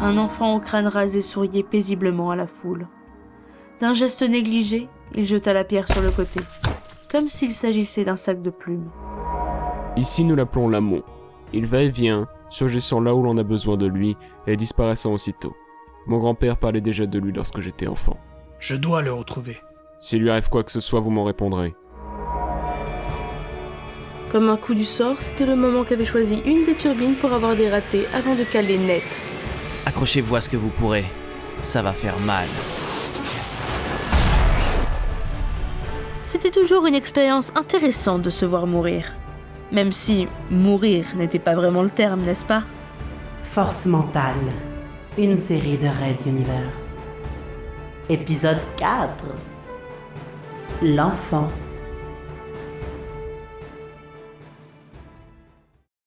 Un enfant au crâne rasé souriait paisiblement à la foule. D'un geste négligé, il jeta la pierre sur le côté, comme s'il s'agissait d'un sac de plumes. Ici, nous l'appelons l'amont. Il va et vient, surgissant là où l'on a besoin de lui et disparaissant aussitôt. Mon grand-père parlait déjà de lui lorsque j'étais enfant. Je dois le retrouver. S'il lui arrive quoi que ce soit, vous m'en répondrez. Comme un coup du sort, c'était le moment qu'avait choisi une des turbines pour avoir des ratés avant de caler net. Accrochez-vous à ce que vous pourrez. Ça va faire mal. C'était toujours une expérience intéressante de se voir mourir. Même si mourir n'était pas vraiment le terme, n'est-ce pas? Force mentale, une série de Red Universe. Épisode 4 L'enfant